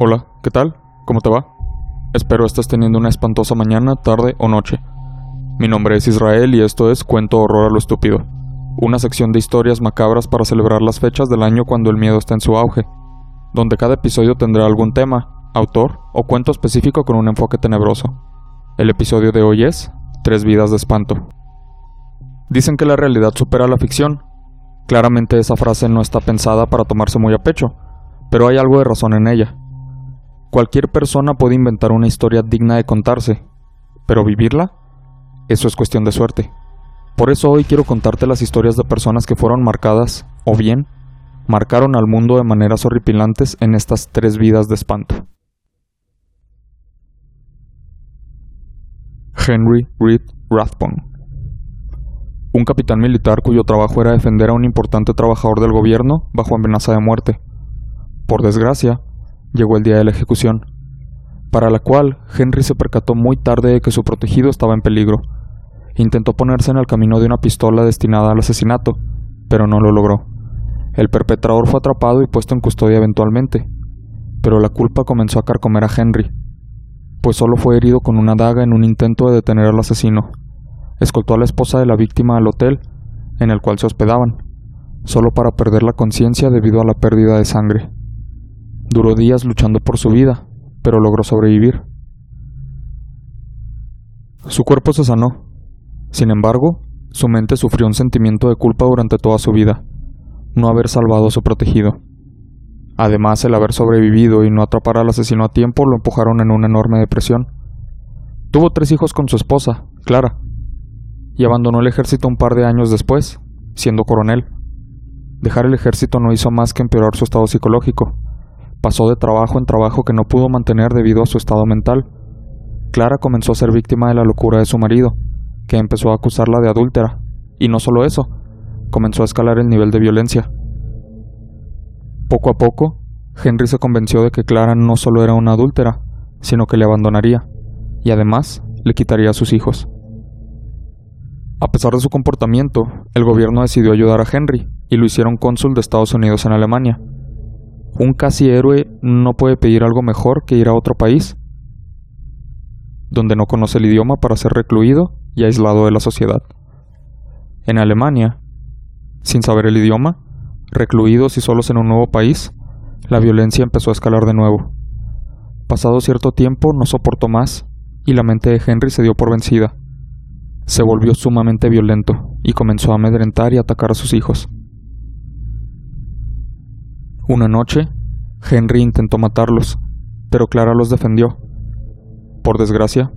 Hola, ¿qué tal? ¿Cómo te va? Espero estés teniendo una espantosa mañana, tarde o noche. Mi nombre es Israel y esto es Cuento Horror a lo Estúpido, una sección de historias macabras para celebrar las fechas del año cuando el miedo está en su auge, donde cada episodio tendrá algún tema, autor o cuento específico con un enfoque tenebroso. El episodio de hoy es Tres vidas de espanto. Dicen que la realidad supera la ficción. Claramente esa frase no está pensada para tomarse muy a pecho, pero hay algo de razón en ella. Cualquier persona puede inventar una historia digna de contarse, pero vivirla, eso es cuestión de suerte. Por eso hoy quiero contarte las historias de personas que fueron marcadas, o bien, marcaron al mundo de maneras horripilantes en estas tres vidas de espanto. Henry Reed Rathbone un capitán militar cuyo trabajo era defender a un importante trabajador del gobierno bajo amenaza de muerte. Por desgracia, llegó el día de la ejecución, para la cual Henry se percató muy tarde de que su protegido estaba en peligro. Intentó ponerse en el camino de una pistola destinada al asesinato, pero no lo logró. El perpetrador fue atrapado y puesto en custodia eventualmente, pero la culpa comenzó a carcomer a Henry, pues solo fue herido con una daga en un intento de detener al asesino. Escoltó a la esposa de la víctima al hotel en el cual se hospedaban, solo para perder la conciencia debido a la pérdida de sangre. Duró días luchando por su vida, pero logró sobrevivir. Su cuerpo se sanó. Sin embargo, su mente sufrió un sentimiento de culpa durante toda su vida, no haber salvado a su protegido. Además, el haber sobrevivido y no atrapar al asesino a tiempo lo empujaron en una enorme depresión. Tuvo tres hijos con su esposa, Clara, y abandonó el ejército un par de años después, siendo coronel. Dejar el ejército no hizo más que empeorar su estado psicológico, Pasó de trabajo en trabajo que no pudo mantener debido a su estado mental. Clara comenzó a ser víctima de la locura de su marido, que empezó a acusarla de adúltera, y no solo eso, comenzó a escalar el nivel de violencia. Poco a poco, Henry se convenció de que Clara no solo era una adúltera, sino que le abandonaría, y además le quitaría a sus hijos. A pesar de su comportamiento, el gobierno decidió ayudar a Henry y lo hicieron cónsul de Estados Unidos en Alemania, un casi héroe no puede pedir algo mejor que ir a otro país, donde no conoce el idioma para ser recluido y aislado de la sociedad. En Alemania, sin saber el idioma, recluidos y solos en un nuevo país, la violencia empezó a escalar de nuevo. Pasado cierto tiempo no soportó más y la mente de Henry se dio por vencida. Se volvió sumamente violento y comenzó a amedrentar y atacar a sus hijos. Una noche, Henry intentó matarlos, pero Clara los defendió. Por desgracia,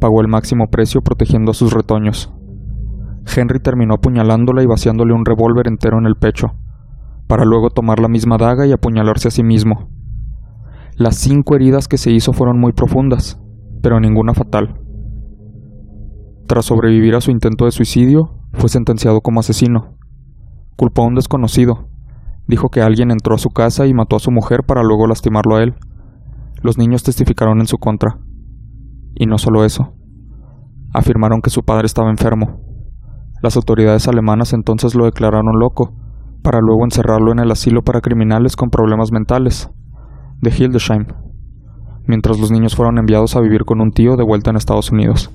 pagó el máximo precio protegiendo a sus retoños. Henry terminó apuñalándola y vaciándole un revólver entero en el pecho, para luego tomar la misma daga y apuñalarse a sí mismo. Las cinco heridas que se hizo fueron muy profundas, pero ninguna fatal. Tras sobrevivir a su intento de suicidio, fue sentenciado como asesino. Culpó a un desconocido, Dijo que alguien entró a su casa y mató a su mujer para luego lastimarlo a él. Los niños testificaron en su contra. Y no solo eso. Afirmaron que su padre estaba enfermo. Las autoridades alemanas entonces lo declararon loco, para luego encerrarlo en el asilo para criminales con problemas mentales, de Hildesheim, mientras los niños fueron enviados a vivir con un tío de vuelta en Estados Unidos.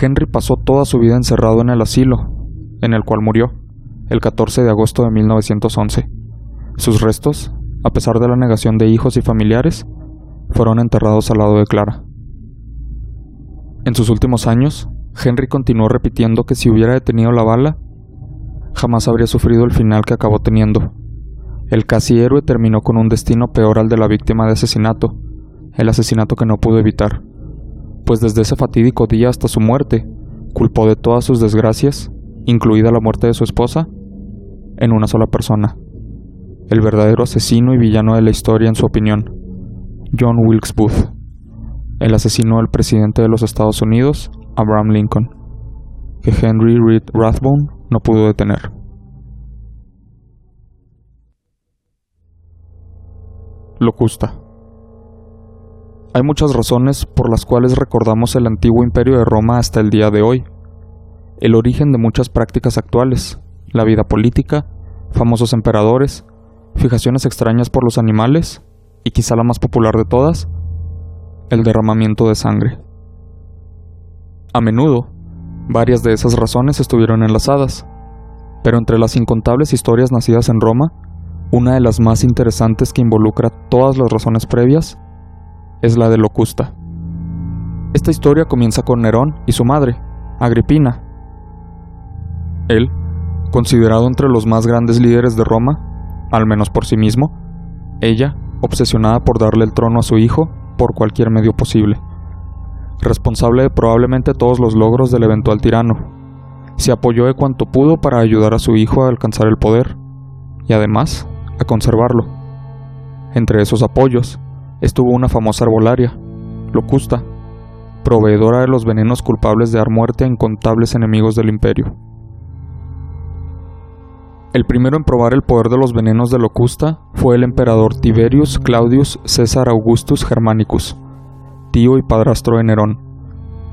Henry pasó toda su vida encerrado en el asilo, en el cual murió el 14 de agosto de 1911. Sus restos, a pesar de la negación de hijos y familiares, fueron enterrados al lado de Clara. En sus últimos años, Henry continuó repitiendo que si hubiera detenido la bala, jamás habría sufrido el final que acabó teniendo. El casi héroe terminó con un destino peor al de la víctima de asesinato, el asesinato que no pudo evitar, pues desde ese fatídico día hasta su muerte, culpó de todas sus desgracias, incluida la muerte de su esposa, en una sola persona, el verdadero asesino y villano de la historia en su opinión, John Wilkes Booth, el asesino del presidente de los Estados Unidos, Abraham Lincoln, que Henry Reed Rathbone no pudo detener. Locusta. Hay muchas razones por las cuales recordamos el antiguo imperio de Roma hasta el día de hoy, el origen de muchas prácticas actuales, la vida política, famosos emperadores, fijaciones extrañas por los animales y quizá la más popular de todas, el derramamiento de sangre. A menudo, varias de esas razones estuvieron enlazadas, pero entre las incontables historias nacidas en Roma, una de las más interesantes que involucra todas las razones previas es la de Locusta. Esta historia comienza con Nerón y su madre, Agripina. Él, considerado entre los más grandes líderes de Roma, al menos por sí mismo, ella, obsesionada por darle el trono a su hijo por cualquier medio posible. Responsable de probablemente todos los logros del eventual tirano, se apoyó de cuanto pudo para ayudar a su hijo a alcanzar el poder, y además a conservarlo. Entre esos apoyos estuvo una famosa arbolaria, Locusta, proveedora de los venenos culpables de dar muerte a incontables enemigos del imperio. El primero en probar el poder de los venenos de Locusta fue el emperador Tiberius Claudius César Augustus Germanicus, tío y padrastro de Nerón.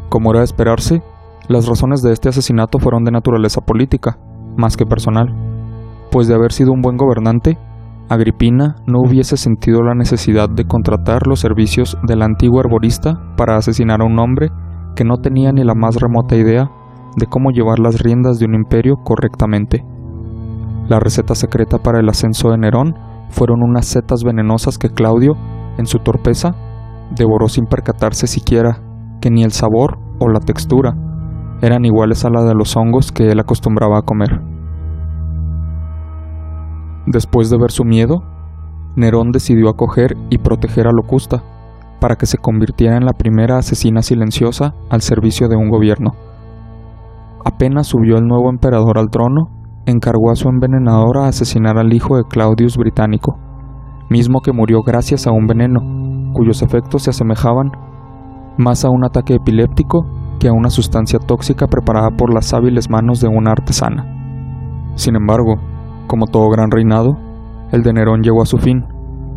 Como era de esperarse, las razones de este asesinato fueron de naturaleza política, más que personal, pues de haber sido un buen gobernante, Agripina no hubiese sentido la necesidad de contratar los servicios del antiguo arborista para asesinar a un hombre que no tenía ni la más remota idea de cómo llevar las riendas de un imperio correctamente. La receta secreta para el ascenso de Nerón fueron unas setas venenosas que Claudio, en su torpeza, devoró sin percatarse siquiera que ni el sabor o la textura eran iguales a la de los hongos que él acostumbraba a comer. Después de ver su miedo, Nerón decidió acoger y proteger a Locusta para que se convirtiera en la primera asesina silenciosa al servicio de un gobierno. Apenas subió el nuevo emperador al trono, encargó a su envenenadora a asesinar al hijo de Claudius Británico, mismo que murió gracias a un veneno, cuyos efectos se asemejaban más a un ataque epiléptico que a una sustancia tóxica preparada por las hábiles manos de una artesana. Sin embargo, como todo gran reinado, el de Nerón llegó a su fin,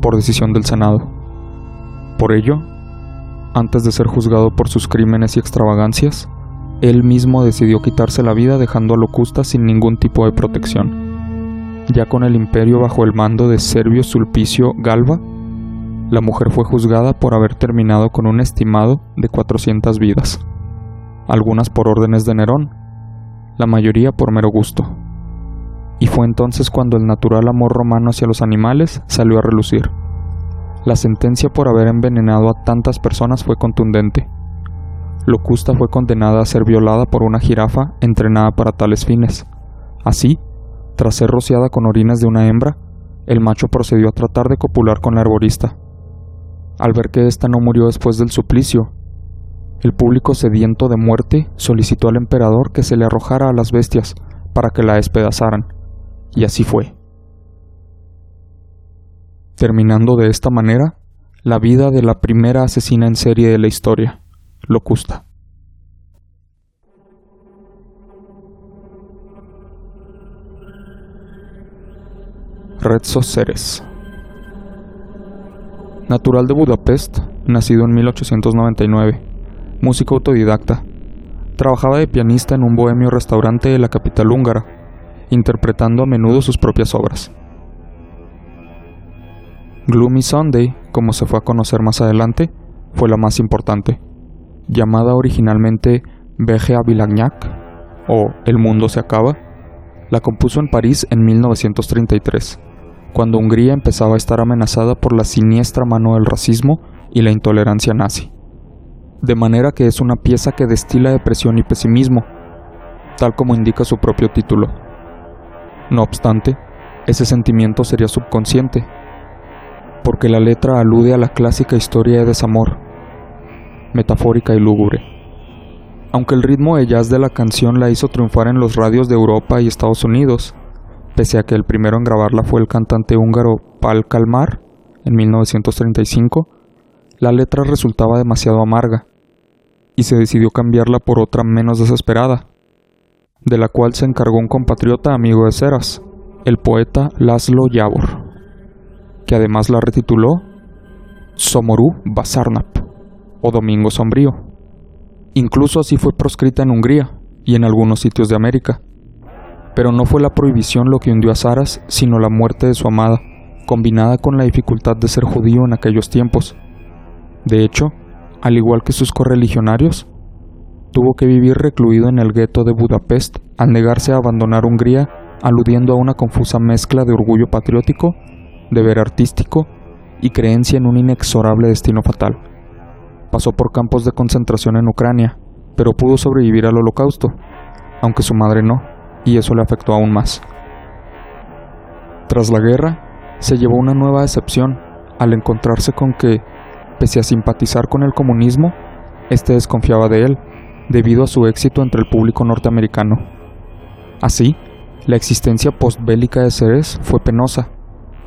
por decisión del Senado. Por ello, antes de ser juzgado por sus crímenes y extravagancias, él mismo decidió quitarse la vida dejando a Locusta sin ningún tipo de protección. Ya con el imperio bajo el mando de Servio Sulpicio Galba, la mujer fue juzgada por haber terminado con un estimado de 400 vidas, algunas por órdenes de Nerón, la mayoría por mero gusto. Y fue entonces cuando el natural amor romano hacia los animales salió a relucir. La sentencia por haber envenenado a tantas personas fue contundente Locusta fue condenada a ser violada por una jirafa entrenada para tales fines. Así, tras ser rociada con orinas de una hembra, el macho procedió a tratar de copular con la arborista. Al ver que ésta no murió después del suplicio, el público sediento de muerte solicitó al emperador que se le arrojara a las bestias para que la despedazaran, y así fue. Terminando de esta manera la vida de la primera asesina en serie de la historia. Locusta. Retso Ceres. Natural de Budapest, nacido en 1899, músico autodidacta, trabajaba de pianista en un bohemio restaurante de la capital húngara, interpretando a menudo sus propias obras. Gloomy Sunday, como se fue a conocer más adelante, fue la más importante llamada originalmente Veje a Villagnac o El mundo se acaba, la compuso en París en 1933, cuando Hungría empezaba a estar amenazada por la siniestra mano del racismo y la intolerancia nazi. De manera que es una pieza que destila depresión y pesimismo, tal como indica su propio título. No obstante, ese sentimiento sería subconsciente, porque la letra alude a la clásica historia de desamor, metafórica y lúgubre. Aunque el ritmo de jazz de la canción la hizo triunfar en los radios de Europa y Estados Unidos, pese a que el primero en grabarla fue el cantante húngaro Pal Kalmar en 1935, la letra resultaba demasiado amarga, y se decidió cambiarla por otra menos desesperada, de la cual se encargó un compatriota amigo de Ceras, el poeta Laszlo Yavor, que además la retituló Somoru Basarnap o Domingo Sombrío. Incluso así fue proscrita en Hungría y en algunos sitios de América. Pero no fue la prohibición lo que hundió a Saras, sino la muerte de su amada, combinada con la dificultad de ser judío en aquellos tiempos. De hecho, al igual que sus correligionarios, tuvo que vivir recluido en el gueto de Budapest al negarse a abandonar Hungría, aludiendo a una confusa mezcla de orgullo patriótico, deber artístico y creencia en un inexorable destino fatal. Pasó por campos de concentración en Ucrania, pero pudo sobrevivir al holocausto, aunque su madre no, y eso le afectó aún más. Tras la guerra, se llevó una nueva decepción al encontrarse con que, pese a simpatizar con el comunismo, éste desconfiaba de él, debido a su éxito entre el público norteamericano. Así, la existencia postbélica de Ceres fue penosa,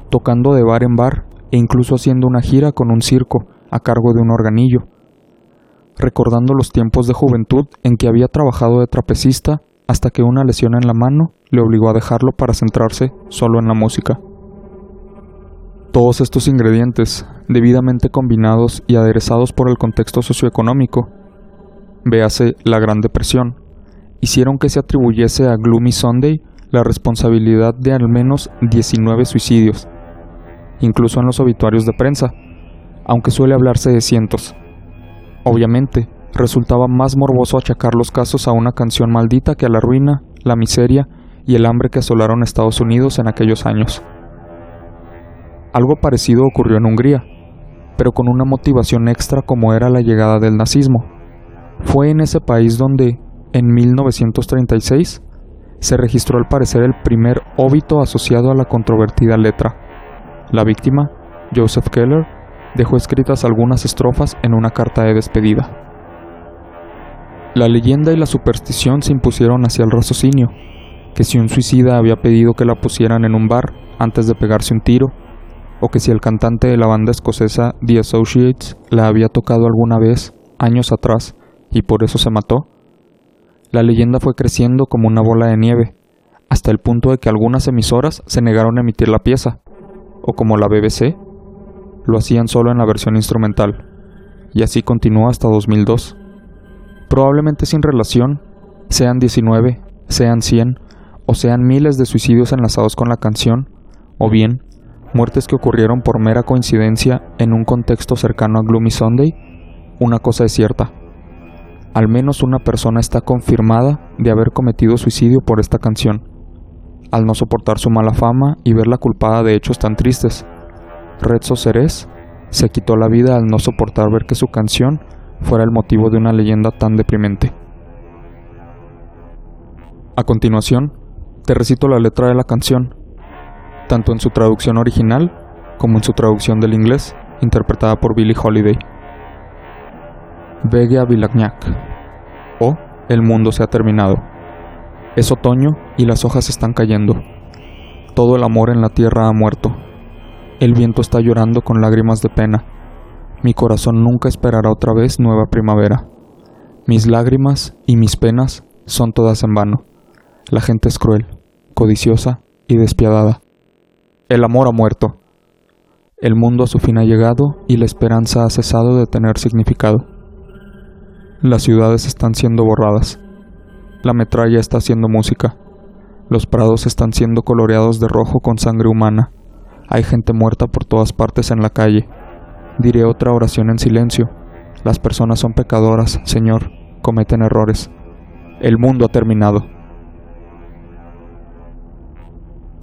tocando de bar en bar e incluso haciendo una gira con un circo a cargo de un organillo, recordando los tiempos de juventud en que había trabajado de trapecista hasta que una lesión en la mano le obligó a dejarlo para centrarse solo en la música. Todos estos ingredientes, debidamente combinados y aderezados por el contexto socioeconómico, véase la Gran Depresión, hicieron que se atribuyese a Gloomy Sunday la responsabilidad de al menos 19 suicidios, incluso en los obituarios de prensa, aunque suele hablarse de cientos. Obviamente, resultaba más morboso achacar los casos a una canción maldita que a la ruina, la miseria y el hambre que asolaron Estados Unidos en aquellos años. Algo parecido ocurrió en Hungría, pero con una motivación extra como era la llegada del nazismo. Fue en ese país donde, en 1936, se registró al parecer el primer óbito asociado a la controvertida letra. La víctima, Joseph Keller, dejó escritas algunas estrofas en una carta de despedida. La leyenda y la superstición se impusieron hacia el raciocinio, que si un suicida había pedido que la pusieran en un bar antes de pegarse un tiro, o que si el cantante de la banda escocesa The Associates la había tocado alguna vez, años atrás, y por eso se mató, la leyenda fue creciendo como una bola de nieve, hasta el punto de que algunas emisoras se negaron a emitir la pieza, o como la BBC, lo hacían solo en la versión instrumental, y así continuó hasta 2002. Probablemente sin relación, sean 19, sean 100, o sean miles de suicidios enlazados con la canción, o bien, muertes que ocurrieron por mera coincidencia en un contexto cercano a Gloomy Sunday, una cosa es cierta, al menos una persona está confirmada de haber cometido suicidio por esta canción, al no soportar su mala fama y verla culpada de hechos tan tristes. Rezzo Ceres se quitó la vida al no soportar ver que su canción fuera el motivo de una leyenda tan deprimente. A continuación, te recito la letra de la canción, tanto en su traducción original como en su traducción del inglés, interpretada por Billie Holiday. Vegue a Vilagnac. O el mundo se ha terminado. Es otoño y las hojas están cayendo. Todo el amor en la tierra ha muerto. El viento está llorando con lágrimas de pena. Mi corazón nunca esperará otra vez nueva primavera. Mis lágrimas y mis penas son todas en vano. La gente es cruel, codiciosa y despiadada. El amor ha muerto. El mundo a su fin ha llegado y la esperanza ha cesado de tener significado. Las ciudades están siendo borradas. La metralla está haciendo música. Los prados están siendo coloreados de rojo con sangre humana. Hay gente muerta por todas partes en la calle. Diré otra oración en silencio. Las personas son pecadoras, Señor, cometen errores. El mundo ha terminado.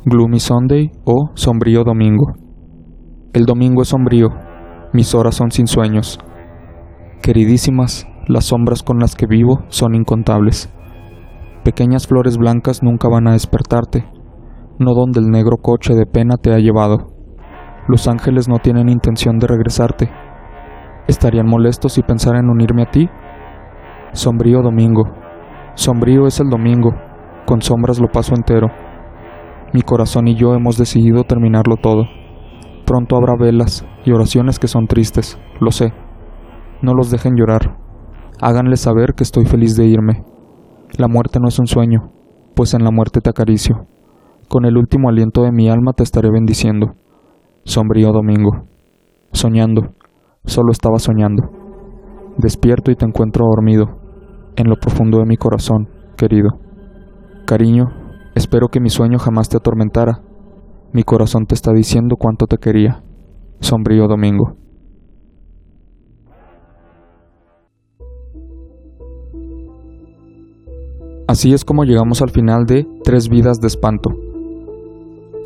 Gloomy Sunday o Sombrío Domingo. El domingo es sombrío, mis horas son sin sueños. Queridísimas, las sombras con las que vivo son incontables. Pequeñas flores blancas nunca van a despertarte, no donde el negro coche de pena te ha llevado. Los ángeles no tienen intención de regresarte. ¿Estarían molestos si pensaran en unirme a ti? Sombrío domingo. Sombrío es el domingo, con sombras lo paso entero. Mi corazón y yo hemos decidido terminarlo todo. Pronto habrá velas y oraciones que son tristes, lo sé. No los dejen llorar. Háganle saber que estoy feliz de irme. La muerte no es un sueño, pues en la muerte te acaricio. Con el último aliento de mi alma te estaré bendiciendo. Sombrío domingo. Soñando. Solo estaba soñando. Despierto y te encuentro dormido, en lo profundo de mi corazón, querido. Cariño, espero que mi sueño jamás te atormentara. Mi corazón te está diciendo cuánto te quería. Sombrío Domingo. Así es como llegamos al final de Tres vidas de espanto.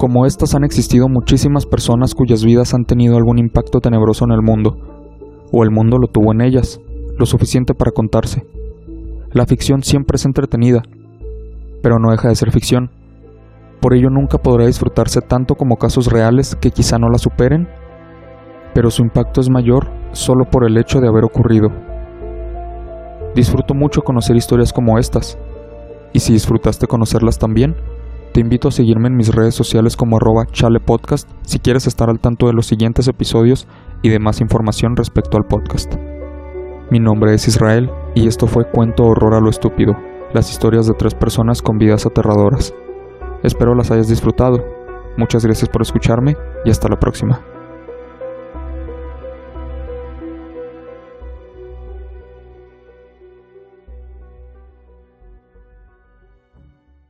Como estas han existido muchísimas personas cuyas vidas han tenido algún impacto tenebroso en el mundo, o el mundo lo tuvo en ellas, lo suficiente para contarse. La ficción siempre es entretenida, pero no deja de ser ficción. Por ello nunca podrá disfrutarse tanto como casos reales que quizá no la superen, pero su impacto es mayor solo por el hecho de haber ocurrido. Disfruto mucho conocer historias como estas, y si disfrutaste conocerlas también, te invito a seguirme en mis redes sociales como arroba chalepodcast si quieres estar al tanto de los siguientes episodios y de más información respecto al podcast. Mi nombre es Israel y esto fue Cuento Horror a lo Estúpido, las historias de tres personas con vidas aterradoras. Espero las hayas disfrutado. Muchas gracias por escucharme y hasta la próxima.